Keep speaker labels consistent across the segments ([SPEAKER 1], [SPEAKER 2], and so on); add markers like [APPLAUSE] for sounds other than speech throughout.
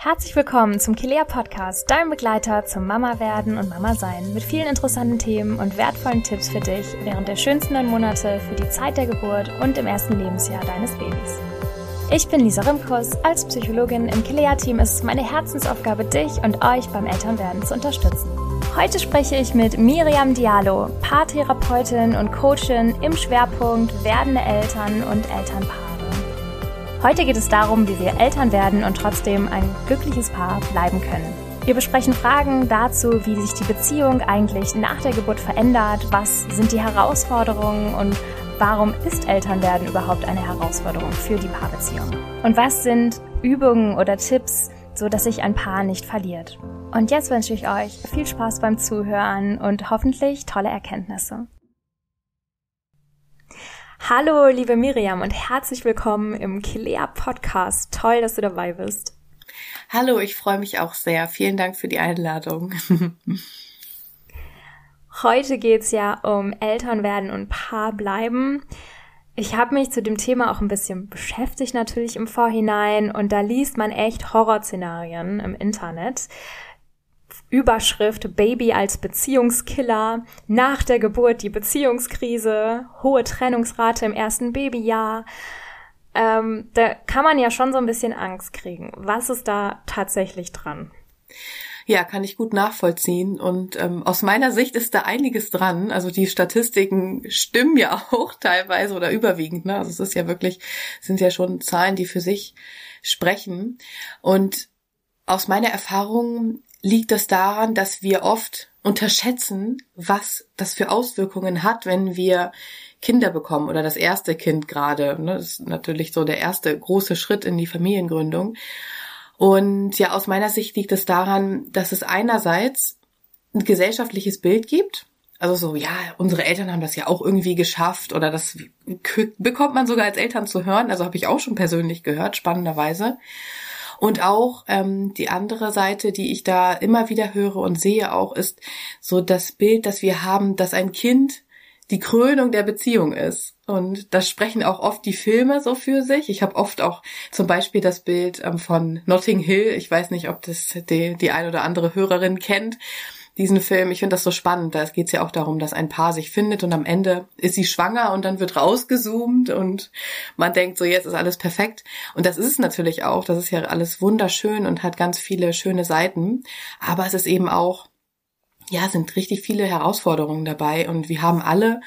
[SPEAKER 1] Herzlich willkommen zum Kilea Podcast, dein Begleiter zum Mama werden und Mama sein, mit vielen interessanten Themen und wertvollen Tipps für dich während der schönsten neun Monate für die Zeit der Geburt und im ersten Lebensjahr deines Babys. Ich bin Lisa Rimkus. Als Psychologin im Kilea-Team ist es meine Herzensaufgabe, dich und euch beim Elternwerden zu unterstützen. Heute spreche ich mit Miriam Diallo, Paartherapeutin und Coachin im Schwerpunkt werdende Eltern und Elternpaare. Heute geht es darum, wie wir Eltern werden und trotzdem ein glückliches Paar bleiben können. Wir besprechen Fragen dazu, wie sich die Beziehung eigentlich nach der Geburt verändert, was sind die Herausforderungen und warum ist Elternwerden überhaupt eine Herausforderung für die Paarbeziehung? Und was sind Übungen oder Tipps, so dass sich ein Paar nicht verliert? Und jetzt wünsche ich euch viel Spaß beim Zuhören und hoffentlich tolle Erkenntnisse. Hallo, liebe Miriam und herzlich willkommen im Kilea Podcast. Toll, dass du dabei bist.
[SPEAKER 2] Hallo, ich freue mich auch sehr. Vielen Dank für die Einladung. [LAUGHS]
[SPEAKER 1] Heute geht's ja um Elternwerden und Paar bleiben. Ich habe mich zu dem Thema auch ein bisschen beschäftigt natürlich im Vorhinein und da liest man echt Horrorszenarien im Internet. Überschrift Baby als Beziehungskiller, nach der Geburt die Beziehungskrise, hohe Trennungsrate im ersten Babyjahr. Ähm, da kann man ja schon so ein bisschen Angst kriegen. Was ist da tatsächlich dran?
[SPEAKER 2] Ja, kann ich gut nachvollziehen. Und ähm, aus meiner Sicht ist da einiges dran. Also die Statistiken stimmen ja [LAUGHS] auch teilweise oder überwiegend. Ne? Also es ist ja wirklich, sind ja schon Zahlen, die für sich sprechen. Und aus meiner Erfahrung liegt das daran, dass wir oft unterschätzen, was das für Auswirkungen hat, wenn wir Kinder bekommen oder das erste Kind gerade. Ne? Das ist natürlich so der erste große Schritt in die Familiengründung. Und ja, aus meiner Sicht liegt es daran, dass es einerseits ein gesellschaftliches Bild gibt. Also so, ja, unsere Eltern haben das ja auch irgendwie geschafft oder das bekommt man sogar als Eltern zu hören. Also habe ich auch schon persönlich gehört, spannenderweise. Und auch ähm, die andere Seite, die ich da immer wieder höre und sehe auch, ist so das Bild, das wir haben, dass ein Kind die Krönung der Beziehung ist. Und das sprechen auch oft die Filme so für sich. Ich habe oft auch zum Beispiel das Bild ähm, von Notting Hill. Ich weiß nicht, ob das die, die ein oder andere Hörerin kennt diesen Film. Ich finde das so spannend. Da geht es ja auch darum, dass ein Paar sich findet und am Ende ist sie schwanger und dann wird rausgezoomt und man denkt so, jetzt ist alles perfekt. Und das ist es natürlich auch. Das ist ja alles wunderschön und hat ganz viele schöne Seiten. Aber es ist eben auch, ja, sind richtig viele Herausforderungen dabei und wir haben alle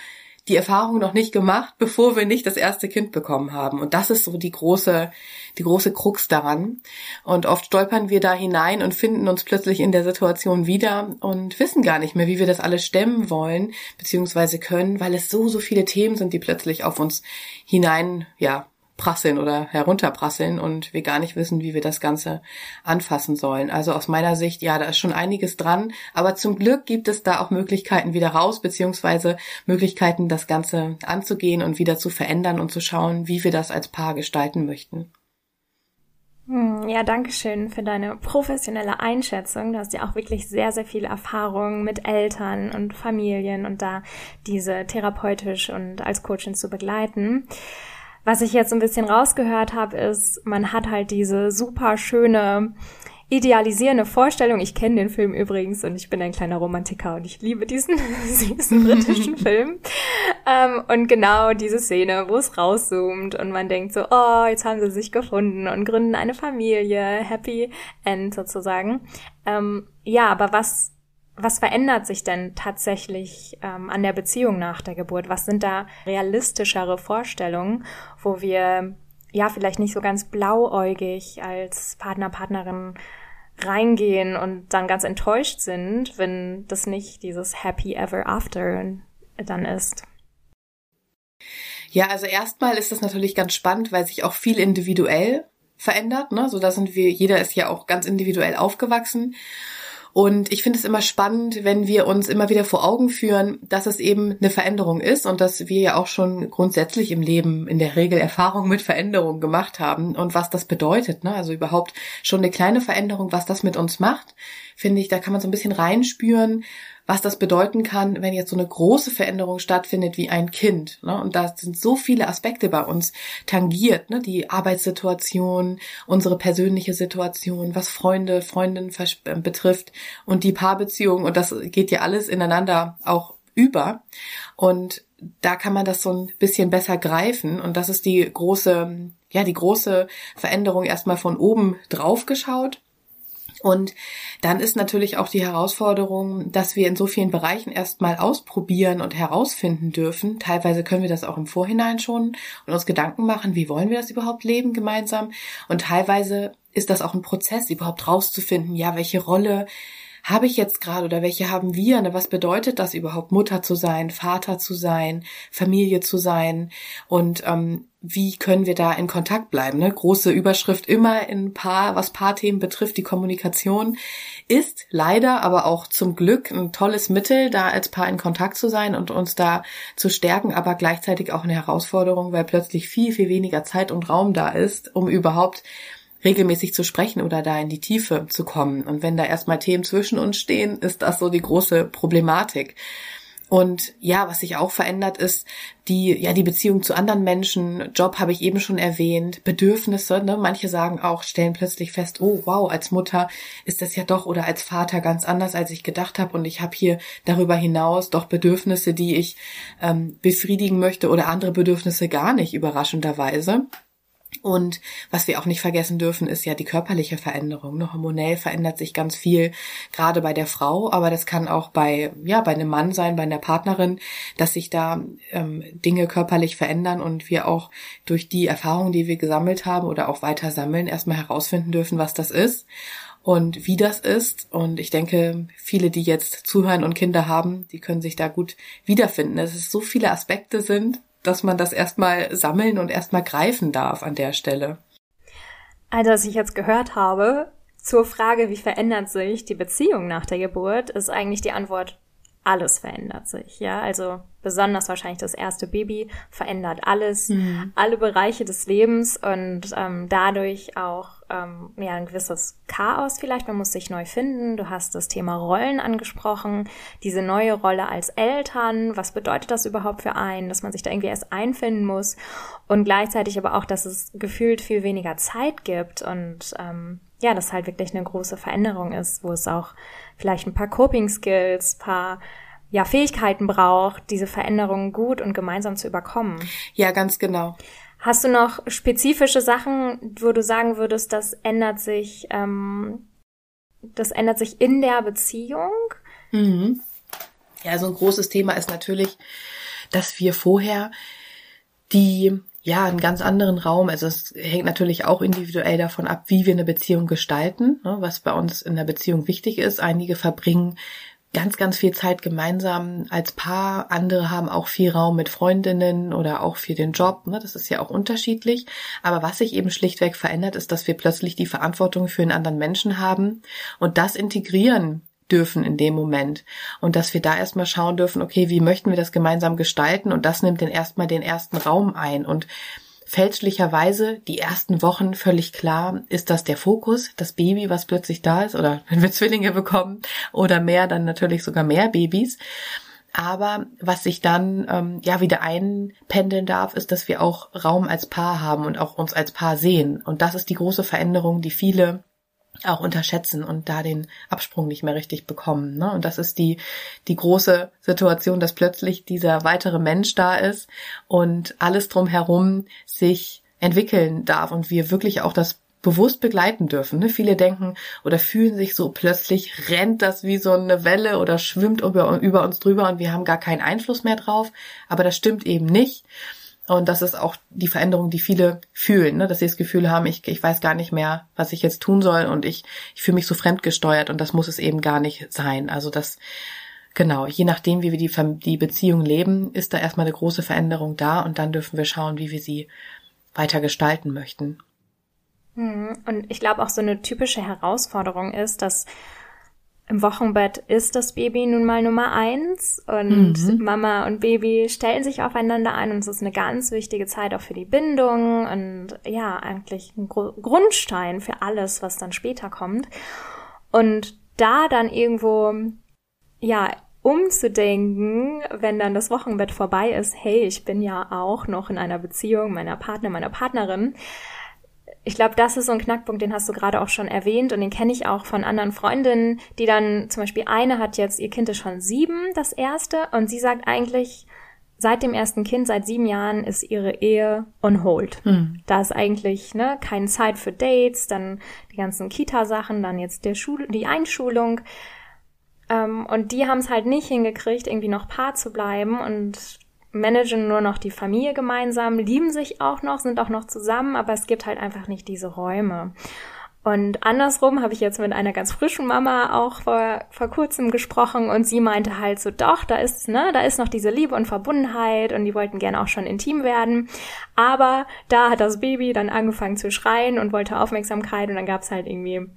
[SPEAKER 2] die Erfahrung noch nicht gemacht, bevor wir nicht das erste Kind bekommen haben. Und das ist so die große, die große Krux daran. Und oft stolpern wir da hinein und finden uns plötzlich in der Situation wieder und wissen gar nicht mehr, wie wir das alles stemmen wollen, beziehungsweise können, weil es so, so viele Themen sind, die plötzlich auf uns hinein, ja, prasseln oder herunterprasseln und wir gar nicht wissen, wie wir das Ganze anfassen sollen. Also aus meiner Sicht, ja, da ist schon einiges dran, aber zum Glück gibt es da auch Möglichkeiten wieder raus, beziehungsweise Möglichkeiten, das Ganze anzugehen und wieder zu verändern und zu schauen, wie wir das als Paar gestalten möchten.
[SPEAKER 1] Hm, ja, danke schön für deine professionelle Einschätzung. Du hast ja auch wirklich sehr, sehr viel Erfahrung mit Eltern und Familien und da diese therapeutisch und als Coachin zu begleiten. Was ich jetzt ein bisschen rausgehört habe, ist, man hat halt diese super schöne idealisierende Vorstellung. Ich kenne den Film übrigens und ich bin ein kleiner Romantiker und ich liebe diesen [LAUGHS] süßen britischen [LAUGHS] Film. Ähm, und genau diese Szene, wo es rauszoomt und man denkt so, oh, jetzt haben sie sich gefunden und gründen eine Familie, Happy End sozusagen. Ähm, ja, aber was was verändert sich denn tatsächlich ähm, an der Beziehung nach der Geburt? Was sind da realistischere Vorstellungen, wo wir ja vielleicht nicht so ganz blauäugig als Partner, Partnerin reingehen und dann ganz enttäuscht sind, wenn das nicht dieses Happy Ever After dann ist.
[SPEAKER 2] Ja, also erstmal ist das natürlich ganz spannend, weil sich auch viel individuell verändert. Ne? So da sind wir, jeder ist ja auch ganz individuell aufgewachsen. Und ich finde es immer spannend, wenn wir uns immer wieder vor Augen führen, dass es eben eine Veränderung ist und dass wir ja auch schon grundsätzlich im Leben in der Regel Erfahrungen mit Veränderungen gemacht haben und was das bedeutet. Ne? Also überhaupt schon eine kleine Veränderung, was das mit uns macht, finde ich, da kann man so ein bisschen reinspüren, was das bedeuten kann, wenn jetzt so eine große Veränderung stattfindet wie ein Kind. Ne? Und da sind so viele Aspekte bei uns tangiert, ne? die Arbeitssituation, unsere persönliche Situation, was Freunde, Freundinnen äh, betrifft und die Paarbeziehung. Und das geht ja alles ineinander auch über. Und da kann man das so ein bisschen besser greifen. Und das ist die große, ja, die große Veränderung erstmal von oben drauf geschaut. Und dann ist natürlich auch die Herausforderung, dass wir in so vielen Bereichen erstmal ausprobieren und herausfinden dürfen. Teilweise können wir das auch im Vorhinein schon und uns Gedanken machen, wie wollen wir das überhaupt leben gemeinsam. Und teilweise ist das auch ein Prozess, überhaupt rauszufinden, ja, welche Rolle habe ich jetzt gerade oder welche haben wir? Ne? Was bedeutet das überhaupt, Mutter zu sein, Vater zu sein, Familie zu sein? Und ähm, wie können wir da in Kontakt bleiben? Ne? Große Überschrift immer in Paar, was Paarthemen betrifft, die Kommunikation ist leider, aber auch zum Glück ein tolles Mittel, da als Paar in Kontakt zu sein und uns da zu stärken, aber gleichzeitig auch eine Herausforderung, weil plötzlich viel, viel weniger Zeit und Raum da ist, um überhaupt regelmäßig zu sprechen oder da in die Tiefe zu kommen. Und wenn da erstmal Themen zwischen uns stehen, ist das so die große Problematik. Und ja, was sich auch verändert ist, die, ja, die Beziehung zu anderen Menschen, Job habe ich eben schon erwähnt, Bedürfnisse, ne? Manche sagen auch, stellen plötzlich fest, oh wow, als Mutter ist das ja doch oder als Vater ganz anders, als ich gedacht habe. Und ich habe hier darüber hinaus doch Bedürfnisse, die ich ähm, befriedigen möchte oder andere Bedürfnisse gar nicht, überraschenderweise. Und was wir auch nicht vergessen dürfen, ist ja die körperliche Veränderung. Ne? Hormonell verändert sich ganz viel, gerade bei der Frau, aber das kann auch bei, ja, bei einem Mann sein, bei einer Partnerin, dass sich da ähm, Dinge körperlich verändern und wir auch durch die Erfahrungen, die wir gesammelt haben oder auch weiter sammeln, erstmal herausfinden dürfen, was das ist und wie das ist. Und ich denke, viele, die jetzt zuhören und Kinder haben, die können sich da gut wiederfinden, dass es so viele Aspekte sind dass man das erstmal sammeln und erstmal greifen darf an der Stelle.
[SPEAKER 1] Also, was ich jetzt gehört habe zur Frage, wie verändert sich die Beziehung nach der Geburt, ist eigentlich die Antwort, alles verändert sich, ja. Also besonders wahrscheinlich das erste Baby verändert alles, mhm. alle Bereiche des Lebens und ähm, dadurch auch ähm, ja ein gewisses Chaos vielleicht. Man muss sich neu finden. Du hast das Thema Rollen angesprochen, diese neue Rolle als Eltern. Was bedeutet das überhaupt für einen, dass man sich da irgendwie erst einfinden muss und gleichzeitig aber auch, dass es gefühlt viel weniger Zeit gibt und ähm, ja, das halt wirklich eine große Veränderung ist, wo es auch vielleicht ein paar Coping Skills, paar ja, Fähigkeiten braucht, diese Veränderungen gut und gemeinsam zu überkommen.
[SPEAKER 2] Ja, ganz genau.
[SPEAKER 1] Hast du noch spezifische Sachen, wo du sagen würdest, das ändert sich, ähm, das ändert sich in der Beziehung?
[SPEAKER 2] Mhm. Ja, so ein großes Thema ist natürlich, dass wir vorher die ja, einen ganz anderen Raum. Also es hängt natürlich auch individuell davon ab, wie wir eine Beziehung gestalten, ne, was bei uns in der Beziehung wichtig ist. Einige verbringen ganz, ganz viel Zeit gemeinsam als Paar. Andere haben auch viel Raum mit Freundinnen oder auch für den Job. Ne? Das ist ja auch unterschiedlich. Aber was sich eben schlichtweg verändert, ist, dass wir plötzlich die Verantwortung für einen anderen Menschen haben und das integrieren dürfen in dem Moment. Und dass wir da erstmal schauen dürfen, okay, wie möchten wir das gemeinsam gestalten? Und das nimmt dann erstmal den ersten Raum ein. Und fälschlicherweise die ersten Wochen völlig klar, ist das der Fokus, das Baby, was plötzlich da ist, oder [LAUGHS] wenn wir Zwillinge bekommen oder mehr, dann natürlich sogar mehr Babys. Aber was sich dann ähm, ja wieder einpendeln darf, ist, dass wir auch Raum als Paar haben und auch uns als Paar sehen. Und das ist die große Veränderung, die viele auch unterschätzen und da den Absprung nicht mehr richtig bekommen. Ne? Und das ist die, die große Situation, dass plötzlich dieser weitere Mensch da ist und alles drumherum sich entwickeln darf und wir wirklich auch das bewusst begleiten dürfen. Ne? Viele denken oder fühlen sich so plötzlich rennt das wie so eine Welle oder schwimmt über, über uns drüber und wir haben gar keinen Einfluss mehr drauf. Aber das stimmt eben nicht. Und das ist auch die Veränderung, die viele fühlen, ne? dass sie das Gefühl haben, ich, ich weiß gar nicht mehr, was ich jetzt tun soll und ich, ich fühle mich so fremdgesteuert und das muss es eben gar nicht sein. Also das, genau, je nachdem, wie wir die, die Beziehung leben, ist da erstmal eine große Veränderung da und dann dürfen wir schauen, wie wir sie weiter gestalten möchten.
[SPEAKER 1] Hm, und ich glaube auch so eine typische Herausforderung ist, dass im Wochenbett ist das Baby nun mal Nummer eins und mhm. Mama und Baby stellen sich aufeinander ein und es ist eine ganz wichtige Zeit auch für die Bindung und ja, eigentlich ein Grundstein für alles, was dann später kommt. Und da dann irgendwo, ja, umzudenken, wenn dann das Wochenbett vorbei ist, hey, ich bin ja auch noch in einer Beziehung meiner Partner, meiner Partnerin, ich glaube, das ist so ein Knackpunkt, den hast du gerade auch schon erwähnt und den kenne ich auch von anderen Freundinnen, die dann zum Beispiel eine hat jetzt, ihr Kind ist schon sieben, das erste, und sie sagt eigentlich, seit dem ersten Kind, seit sieben Jahren, ist ihre Ehe on hold. Hm. Da ist eigentlich ne, keine Zeit für Dates, dann die ganzen Kita-Sachen, dann jetzt der Schul die Einschulung. Ähm, und die haben es halt nicht hingekriegt, irgendwie noch Paar zu bleiben und managen nur noch die Familie gemeinsam, lieben sich auch noch, sind auch noch zusammen, aber es gibt halt einfach nicht diese Räume. Und andersrum habe ich jetzt mit einer ganz frischen Mama auch vor, vor kurzem gesprochen und sie meinte halt so, doch, da ist, ne, da ist noch diese Liebe und Verbundenheit und die wollten gerne auch schon intim werden. Aber da hat das Baby dann angefangen zu schreien und wollte Aufmerksamkeit und dann gab's halt irgendwie,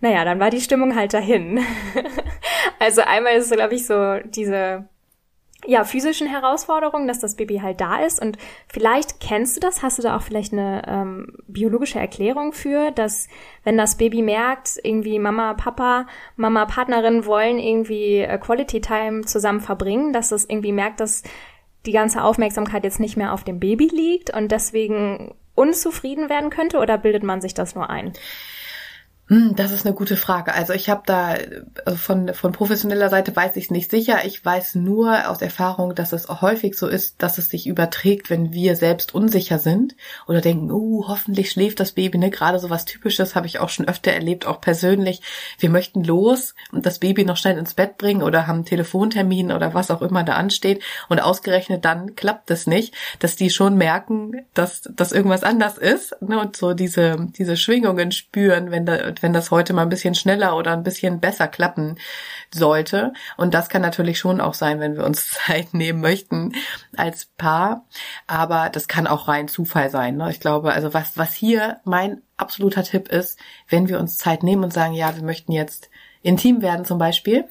[SPEAKER 1] naja, dann war die Stimmung halt dahin. [LAUGHS] also einmal ist es, glaube ich, so diese ja, physischen Herausforderungen, dass das Baby halt da ist. Und vielleicht kennst du das, hast du da auch vielleicht eine ähm, biologische Erklärung für, dass wenn das Baby merkt, irgendwie Mama, Papa, Mama, Partnerin wollen irgendwie äh, Quality Time zusammen verbringen, dass es irgendwie merkt, dass die ganze Aufmerksamkeit jetzt nicht mehr auf dem Baby liegt und deswegen unzufrieden werden könnte oder bildet man sich das nur ein?
[SPEAKER 2] Hm, das ist eine gute Frage. Also ich habe da also von, von professioneller Seite weiß ich es nicht sicher. Ich weiß nur aus Erfahrung, dass es häufig so ist, dass es sich überträgt, wenn wir selbst unsicher sind oder denken, uh, hoffentlich schläft das Baby. Ne? Gerade so was Typisches habe ich auch schon öfter erlebt, auch persönlich. Wir möchten los und das Baby noch schnell ins Bett bringen oder haben einen Telefontermin oder was auch immer da ansteht und ausgerechnet dann klappt es nicht, dass die schon merken, dass, dass irgendwas anders ist ne? und so diese, diese Schwingungen spüren, wenn da wenn das heute mal ein bisschen schneller oder ein bisschen besser klappen sollte. Und das kann natürlich schon auch sein, wenn wir uns [LAUGHS] Zeit nehmen möchten als Paar. Aber das kann auch rein Zufall sein. Ne? Ich glaube, also was, was hier mein absoluter Tipp ist, wenn wir uns Zeit nehmen und sagen, ja, wir möchten jetzt intim werden zum Beispiel,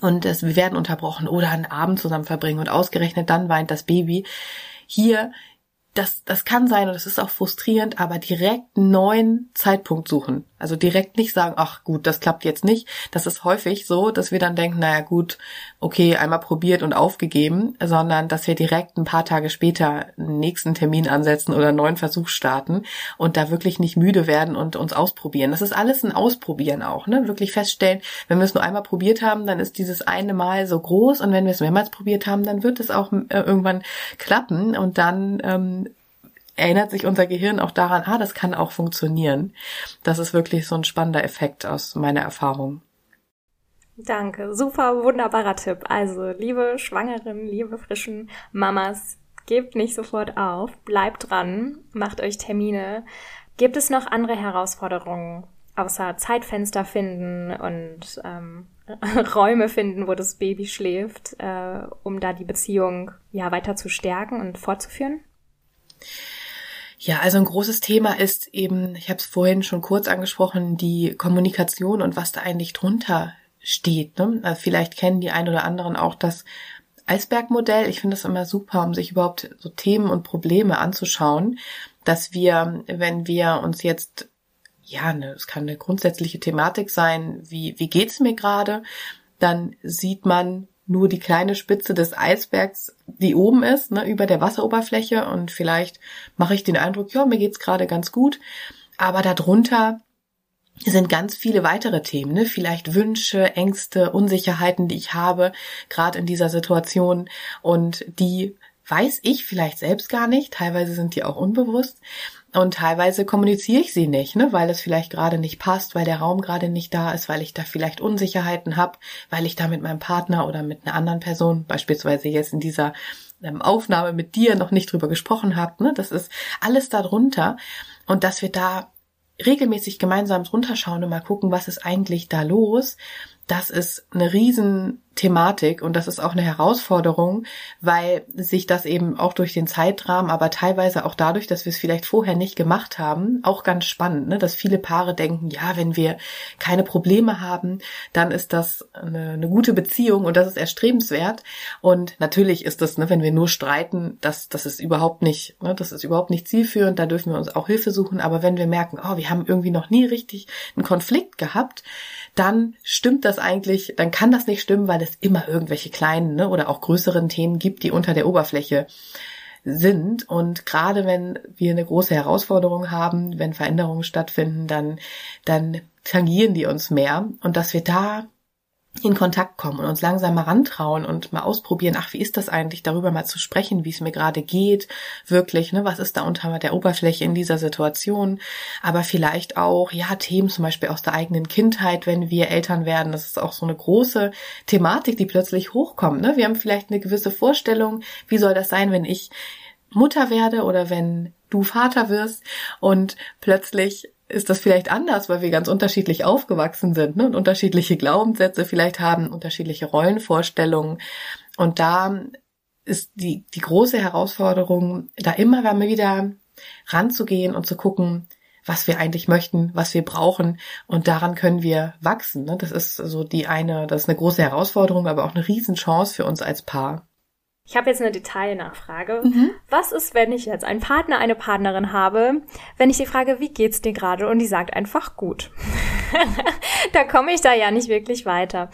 [SPEAKER 2] und es, wir werden unterbrochen oder einen Abend zusammen verbringen und ausgerechnet dann weint das Baby. Hier das, das kann sein und das ist auch frustrierend, aber direkt einen neuen Zeitpunkt suchen. Also direkt nicht sagen, ach gut, das klappt jetzt nicht. Das ist häufig so, dass wir dann denken, naja gut, okay, einmal probiert und aufgegeben, sondern dass wir direkt ein paar Tage später einen nächsten Termin ansetzen oder einen neuen Versuch starten und da wirklich nicht müde werden und uns ausprobieren. Das ist alles ein Ausprobieren auch, ne? Wirklich feststellen, wenn wir es nur einmal probiert haben, dann ist dieses eine Mal so groß und wenn wir es mehrmals probiert haben, dann wird es auch äh, irgendwann klappen und dann ähm, erinnert sich unser Gehirn auch daran, ah, das kann auch funktionieren. Das ist wirklich so ein spannender Effekt aus meiner Erfahrung.
[SPEAKER 1] Danke, super wunderbarer Tipp. Also, liebe Schwangeren, liebe frischen Mamas, gebt nicht sofort auf, bleibt dran, macht euch Termine. Gibt es noch andere Herausforderungen außer Zeitfenster finden und ähm, [LAUGHS] Räume finden, wo das Baby schläft, äh, um da die Beziehung ja weiter zu stärken und fortzuführen?
[SPEAKER 2] Ja, also ein großes Thema ist eben, ich habe es vorhin schon kurz angesprochen, die Kommunikation und was da eigentlich drunter steht. Ne? Also vielleicht kennen die ein oder anderen auch das Eisbergmodell. Ich finde das immer super, um sich überhaupt so Themen und Probleme anzuschauen, dass wir, wenn wir uns jetzt, ja, ne, es kann eine grundsätzliche Thematik sein, wie, wie geht's mir gerade, dann sieht man nur die kleine Spitze des Eisbergs, die oben ist, ne, über der Wasseroberfläche. Und vielleicht mache ich den Eindruck, ja, mir geht's gerade ganz gut, aber darunter sind ganz viele weitere Themen, ne? vielleicht Wünsche, Ängste, Unsicherheiten, die ich habe, gerade in dieser Situation. Und die weiß ich vielleicht selbst gar nicht, teilweise sind die auch unbewusst und teilweise kommuniziere ich sie nicht, ne, weil es vielleicht gerade nicht passt, weil der Raum gerade nicht da ist, weil ich da vielleicht Unsicherheiten habe, weil ich da mit meinem Partner oder mit einer anderen Person, beispielsweise jetzt in dieser ähm, Aufnahme mit dir noch nicht drüber gesprochen habe. Ne, das ist alles darunter und dass wir da regelmäßig gemeinsam drunter schauen und mal gucken, was ist eigentlich da los das ist eine Riesenthematik und das ist auch eine Herausforderung, weil sich das eben auch durch den Zeitrahmen, aber teilweise auch dadurch, dass wir es vielleicht vorher nicht gemacht haben, auch ganz spannend, ne? dass viele Paare denken, ja, wenn wir keine Probleme haben, dann ist das eine, eine gute Beziehung und das ist erstrebenswert. Und natürlich ist das, ne, wenn wir nur streiten, das, das ist überhaupt nicht, ne, das ist überhaupt nicht zielführend, da dürfen wir uns auch Hilfe suchen. Aber wenn wir merken, oh, wir haben irgendwie noch nie richtig einen Konflikt gehabt, dann stimmt das eigentlich, dann kann das nicht stimmen, weil es immer irgendwelche kleinen ne, oder auch größeren Themen gibt, die unter der Oberfläche sind. Und gerade wenn wir eine große Herausforderung haben, wenn Veränderungen stattfinden, dann, dann tangieren die uns mehr. Und dass wir da in Kontakt kommen und uns langsam mal rantrauen und mal ausprobieren, ach, wie ist das eigentlich, darüber mal zu sprechen, wie es mir gerade geht, wirklich, ne, was ist da unter der Oberfläche in dieser Situation, aber vielleicht auch, ja, Themen zum Beispiel aus der eigenen Kindheit, wenn wir Eltern werden, das ist auch so eine große Thematik, die plötzlich hochkommt, ne, wir haben vielleicht eine gewisse Vorstellung, wie soll das sein, wenn ich Mutter werde oder wenn du Vater wirst und plötzlich ist das vielleicht anders, weil wir ganz unterschiedlich aufgewachsen sind ne? und unterschiedliche Glaubenssätze vielleicht haben, unterschiedliche Rollenvorstellungen. Und da ist die, die große Herausforderung, da immer wieder ranzugehen und zu gucken, was wir eigentlich möchten, was wir brauchen. Und daran können wir wachsen. Ne? Das ist so die eine, das ist eine große Herausforderung, aber auch eine Riesenchance für uns als Paar.
[SPEAKER 1] Ich habe jetzt eine Detailnachfrage. Mhm. Was ist, wenn ich jetzt einen Partner, eine Partnerin habe, wenn ich die frage, wie geht's dir gerade und die sagt einfach gut. [LAUGHS] da komme ich da ja nicht wirklich weiter.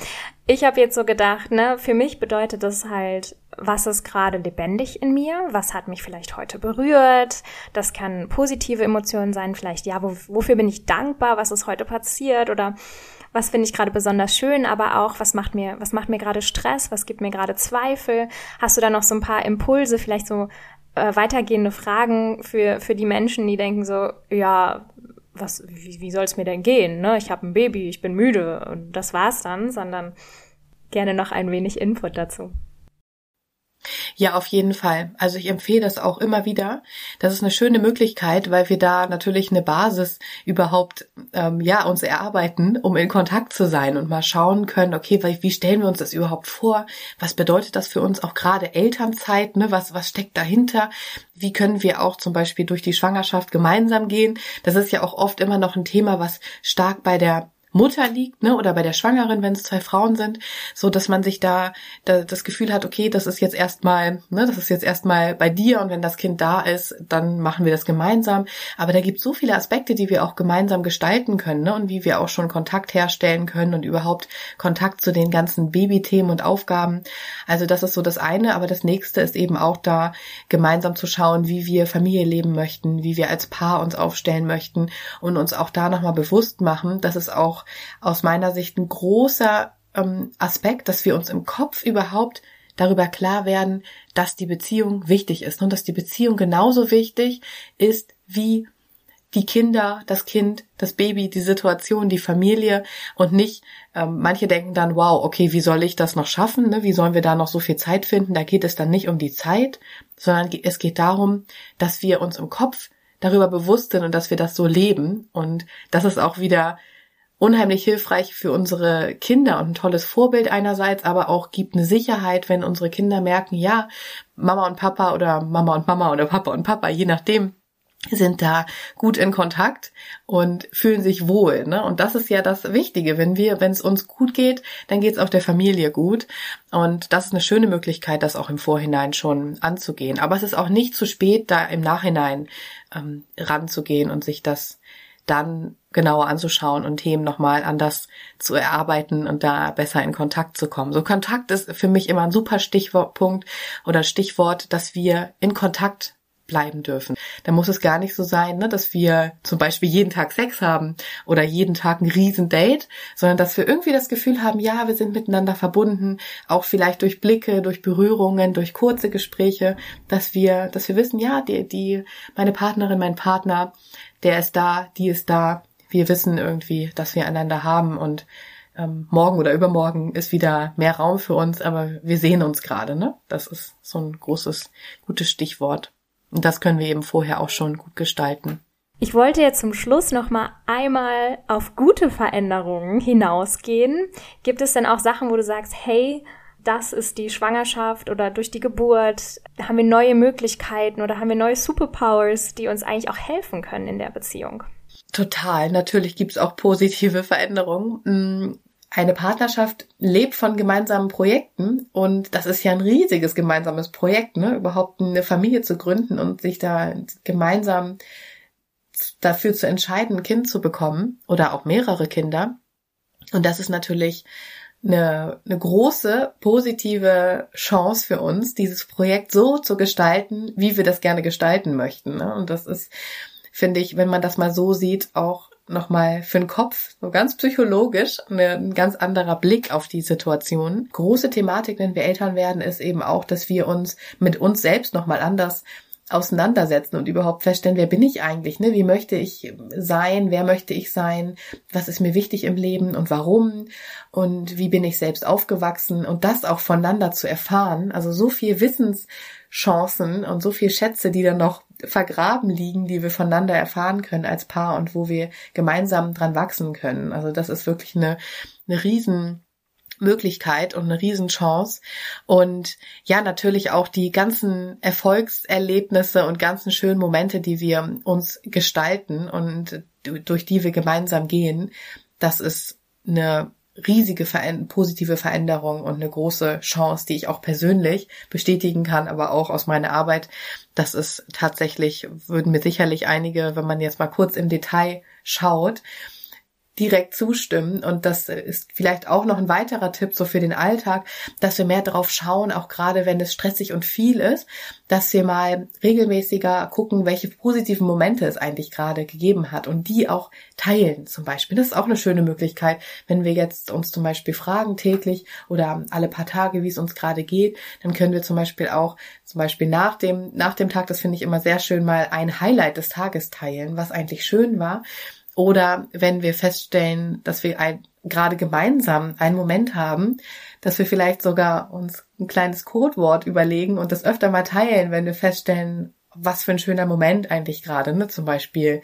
[SPEAKER 1] Ich habe jetzt so gedacht, ne, für mich bedeutet das halt, was ist gerade lebendig in mir? Was hat mich vielleicht heute berührt? Das kann positive Emotionen sein, vielleicht ja, wo, wofür bin ich dankbar, was ist heute passiert oder was finde ich gerade besonders schön, aber auch, was macht mir, was macht mir gerade Stress, was gibt mir gerade Zweifel? Hast du da noch so ein paar Impulse, vielleicht so äh, weitergehende Fragen für, für die Menschen, die denken so, ja, was, wie, wie soll es mir denn gehen? Ne? Ich habe ein Baby, ich bin müde und das war's dann, sondern gerne noch ein wenig Input dazu.
[SPEAKER 2] Ja, auf jeden Fall. Also ich empfehle das auch immer wieder. Das ist eine schöne Möglichkeit, weil wir da natürlich eine Basis überhaupt ähm, ja uns erarbeiten, um in Kontakt zu sein und mal schauen können, okay, wie stellen wir uns das überhaupt vor? Was bedeutet das für uns auch gerade Elternzeit? Ne? Was was steckt dahinter? Wie können wir auch zum Beispiel durch die Schwangerschaft gemeinsam gehen? Das ist ja auch oft immer noch ein Thema, was stark bei der Mutter liegt, ne, oder bei der Schwangeren, wenn es zwei Frauen sind, so dass man sich da, da das Gefühl hat, okay, das ist jetzt erstmal, ne, das ist jetzt erstmal bei dir und wenn das Kind da ist, dann machen wir das gemeinsam. Aber da gibt so viele Aspekte, die wir auch gemeinsam gestalten können, ne, und wie wir auch schon Kontakt herstellen können und überhaupt Kontakt zu den ganzen Babythemen und Aufgaben. Also das ist so das eine, aber das nächste ist eben auch da gemeinsam zu schauen, wie wir Familie leben möchten, wie wir als Paar uns aufstellen möchten und uns auch da nochmal bewusst machen, dass es auch aus meiner Sicht ein großer ähm, Aspekt, dass wir uns im Kopf überhaupt darüber klar werden, dass die Beziehung wichtig ist und dass die Beziehung genauso wichtig ist wie die Kinder, das Kind, das Baby, die Situation, die Familie und nicht, ähm, manche denken dann, wow, okay, wie soll ich das noch schaffen? Ne? Wie sollen wir da noch so viel Zeit finden? Da geht es dann nicht um die Zeit, sondern es geht darum, dass wir uns im Kopf darüber bewusst sind und dass wir das so leben. Und das ist auch wieder unheimlich hilfreich für unsere Kinder und ein tolles Vorbild einerseits, aber auch gibt eine Sicherheit, wenn unsere Kinder merken, ja, Mama und Papa oder Mama und Mama oder Papa und Papa, je nachdem, sind da gut in Kontakt und fühlen sich wohl. Ne? Und das ist ja das Wichtige. Wenn wir, wenn es uns gut geht, dann geht es auch der Familie gut. Und das ist eine schöne Möglichkeit, das auch im Vorhinein schon anzugehen. Aber es ist auch nicht zu spät, da im Nachhinein ähm, ranzugehen und sich das dann genauer anzuschauen und Themen nochmal anders zu erarbeiten und da besser in Kontakt zu kommen. So Kontakt ist für mich immer ein super Stichwortpunkt oder Stichwort, dass wir in Kontakt bleiben dürfen. Da muss es gar nicht so sein, ne, dass wir zum Beispiel jeden Tag Sex haben oder jeden Tag ein Riesendate, sondern dass wir irgendwie das Gefühl haben, ja, wir sind miteinander verbunden, auch vielleicht durch Blicke, durch Berührungen, durch kurze Gespräche, dass wir, dass wir wissen, ja, die, die, meine Partnerin, mein Partner, der ist da, die ist da. Wir wissen irgendwie, dass wir einander haben und ähm, morgen oder übermorgen ist wieder mehr Raum für uns, aber wir sehen uns gerade, ne? Das ist so ein großes, gutes Stichwort. Und das können wir eben vorher auch schon gut gestalten.
[SPEAKER 1] Ich wollte jetzt zum Schluss noch mal einmal auf gute Veränderungen hinausgehen. Gibt es denn auch Sachen, wo du sagst, hey, das ist die Schwangerschaft oder durch die Geburt, haben wir neue Möglichkeiten oder haben wir neue Superpowers, die uns eigentlich auch helfen können in der Beziehung?
[SPEAKER 2] Total. Natürlich gibt's auch positive [LAUGHS] Veränderungen. Eine Partnerschaft lebt von gemeinsamen Projekten und das ist ja ein riesiges gemeinsames Projekt, ne? überhaupt eine Familie zu gründen und sich da gemeinsam dafür zu entscheiden, ein Kind zu bekommen oder auch mehrere Kinder. Und das ist natürlich eine, eine große positive Chance für uns, dieses Projekt so zu gestalten, wie wir das gerne gestalten möchten. Ne? Und das ist, finde ich, wenn man das mal so sieht, auch nochmal für den Kopf, so ganz psychologisch, eine, ein ganz anderer Blick auf die Situation. Große Thematik, wenn wir Eltern werden, ist eben auch, dass wir uns mit uns selbst nochmal anders auseinandersetzen und überhaupt feststellen, wer bin ich eigentlich, ne? Wie möchte ich sein? Wer möchte ich sein? Was ist mir wichtig im Leben und warum? Und wie bin ich selbst aufgewachsen? Und das auch voneinander zu erfahren. Also so viel Wissenschancen und so viel Schätze, die dann noch vergraben liegen, die wir voneinander erfahren können als Paar und wo wir gemeinsam dran wachsen können. Also das ist wirklich eine, eine riesen Möglichkeit und eine Riesenchance. Und ja, natürlich auch die ganzen Erfolgserlebnisse und ganzen schönen Momente, die wir uns gestalten und durch die wir gemeinsam gehen. Das ist eine riesige positive Veränderung und eine große Chance, die ich auch persönlich bestätigen kann, aber auch aus meiner Arbeit. Das ist tatsächlich, würden mir sicherlich einige, wenn man jetzt mal kurz im Detail schaut, direkt zustimmen. Und das ist vielleicht auch noch ein weiterer Tipp so für den Alltag, dass wir mehr drauf schauen, auch gerade wenn es stressig und viel ist, dass wir mal regelmäßiger gucken, welche positiven Momente es eigentlich gerade gegeben hat und die auch teilen zum Beispiel. Das ist auch eine schöne Möglichkeit, wenn wir jetzt uns zum Beispiel fragen täglich oder alle paar Tage, wie es uns gerade geht, dann können wir zum Beispiel auch zum Beispiel nach dem, nach dem Tag, das finde ich immer sehr schön, mal ein Highlight des Tages teilen, was eigentlich schön war oder wenn wir feststellen, dass wir ein, gerade gemeinsam einen Moment haben, dass wir vielleicht sogar uns ein kleines Codewort überlegen und das öfter mal teilen, wenn wir feststellen, was für ein schöner Moment eigentlich gerade, ne? Zum Beispiel,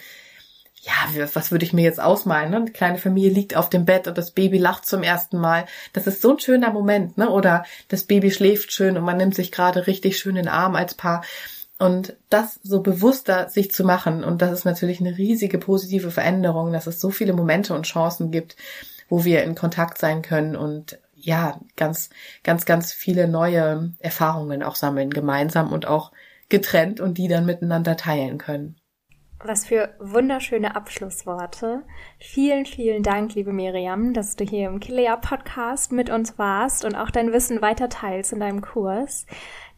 [SPEAKER 2] ja, was würde ich mir jetzt ausmalen? Ne? Die kleine Familie liegt auf dem Bett und das Baby lacht zum ersten Mal. Das ist so ein schöner Moment, ne? Oder das Baby schläft schön und man nimmt sich gerade richtig schön in den Arm als Paar. Und das so bewusster sich zu machen, und das ist natürlich eine riesige positive Veränderung, dass es so viele Momente und Chancen gibt, wo wir in Kontakt sein können und ja, ganz, ganz, ganz viele neue Erfahrungen auch sammeln, gemeinsam und auch getrennt und die dann miteinander teilen können.
[SPEAKER 1] Was für wunderschöne Abschlussworte. Vielen, vielen Dank, liebe Miriam, dass du hier im Kilea Podcast mit uns warst und auch dein Wissen weiter teilst in deinem Kurs.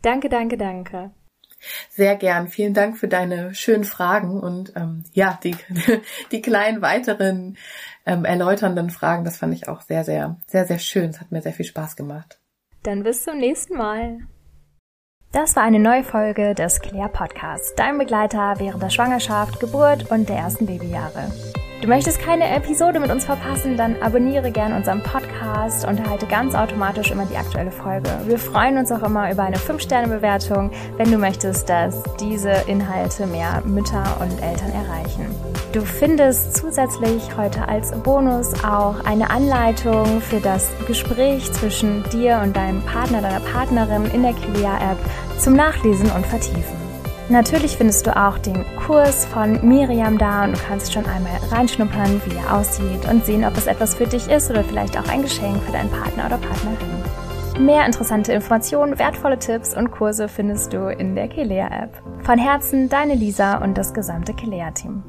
[SPEAKER 1] Danke, danke, danke.
[SPEAKER 2] Sehr gern. Vielen Dank für deine schönen Fragen und ähm, ja, die, [LAUGHS] die kleinen weiteren ähm, erläuternden Fragen, das fand ich auch sehr, sehr, sehr, sehr schön. Es hat mir sehr viel Spaß gemacht.
[SPEAKER 1] Dann bis zum nächsten Mal. Das war eine neue Folge des Claire Podcasts, dein Begleiter während der Schwangerschaft, Geburt und der ersten Babyjahre. Du möchtest keine Episode mit uns verpassen, dann abonniere gerne unseren Podcast und erhalte ganz automatisch immer die aktuelle Folge. Wir freuen uns auch immer über eine 5-Sterne-Bewertung, wenn du möchtest, dass diese Inhalte mehr Mütter und Eltern erreichen. Du findest zusätzlich heute als Bonus auch eine Anleitung für das Gespräch zwischen dir und deinem Partner, deiner Partnerin in der Kilia-App zum Nachlesen und Vertiefen. Natürlich findest du auch den Kurs von Miriam da und du kannst schon einmal reinschnuppern, wie er aussieht und sehen, ob es etwas für dich ist oder vielleicht auch ein Geschenk für deinen Partner oder Partnerin. Mehr interessante Informationen, wertvolle Tipps und Kurse findest du in der Kelea App. Von Herzen deine Lisa und das gesamte Kelea Team.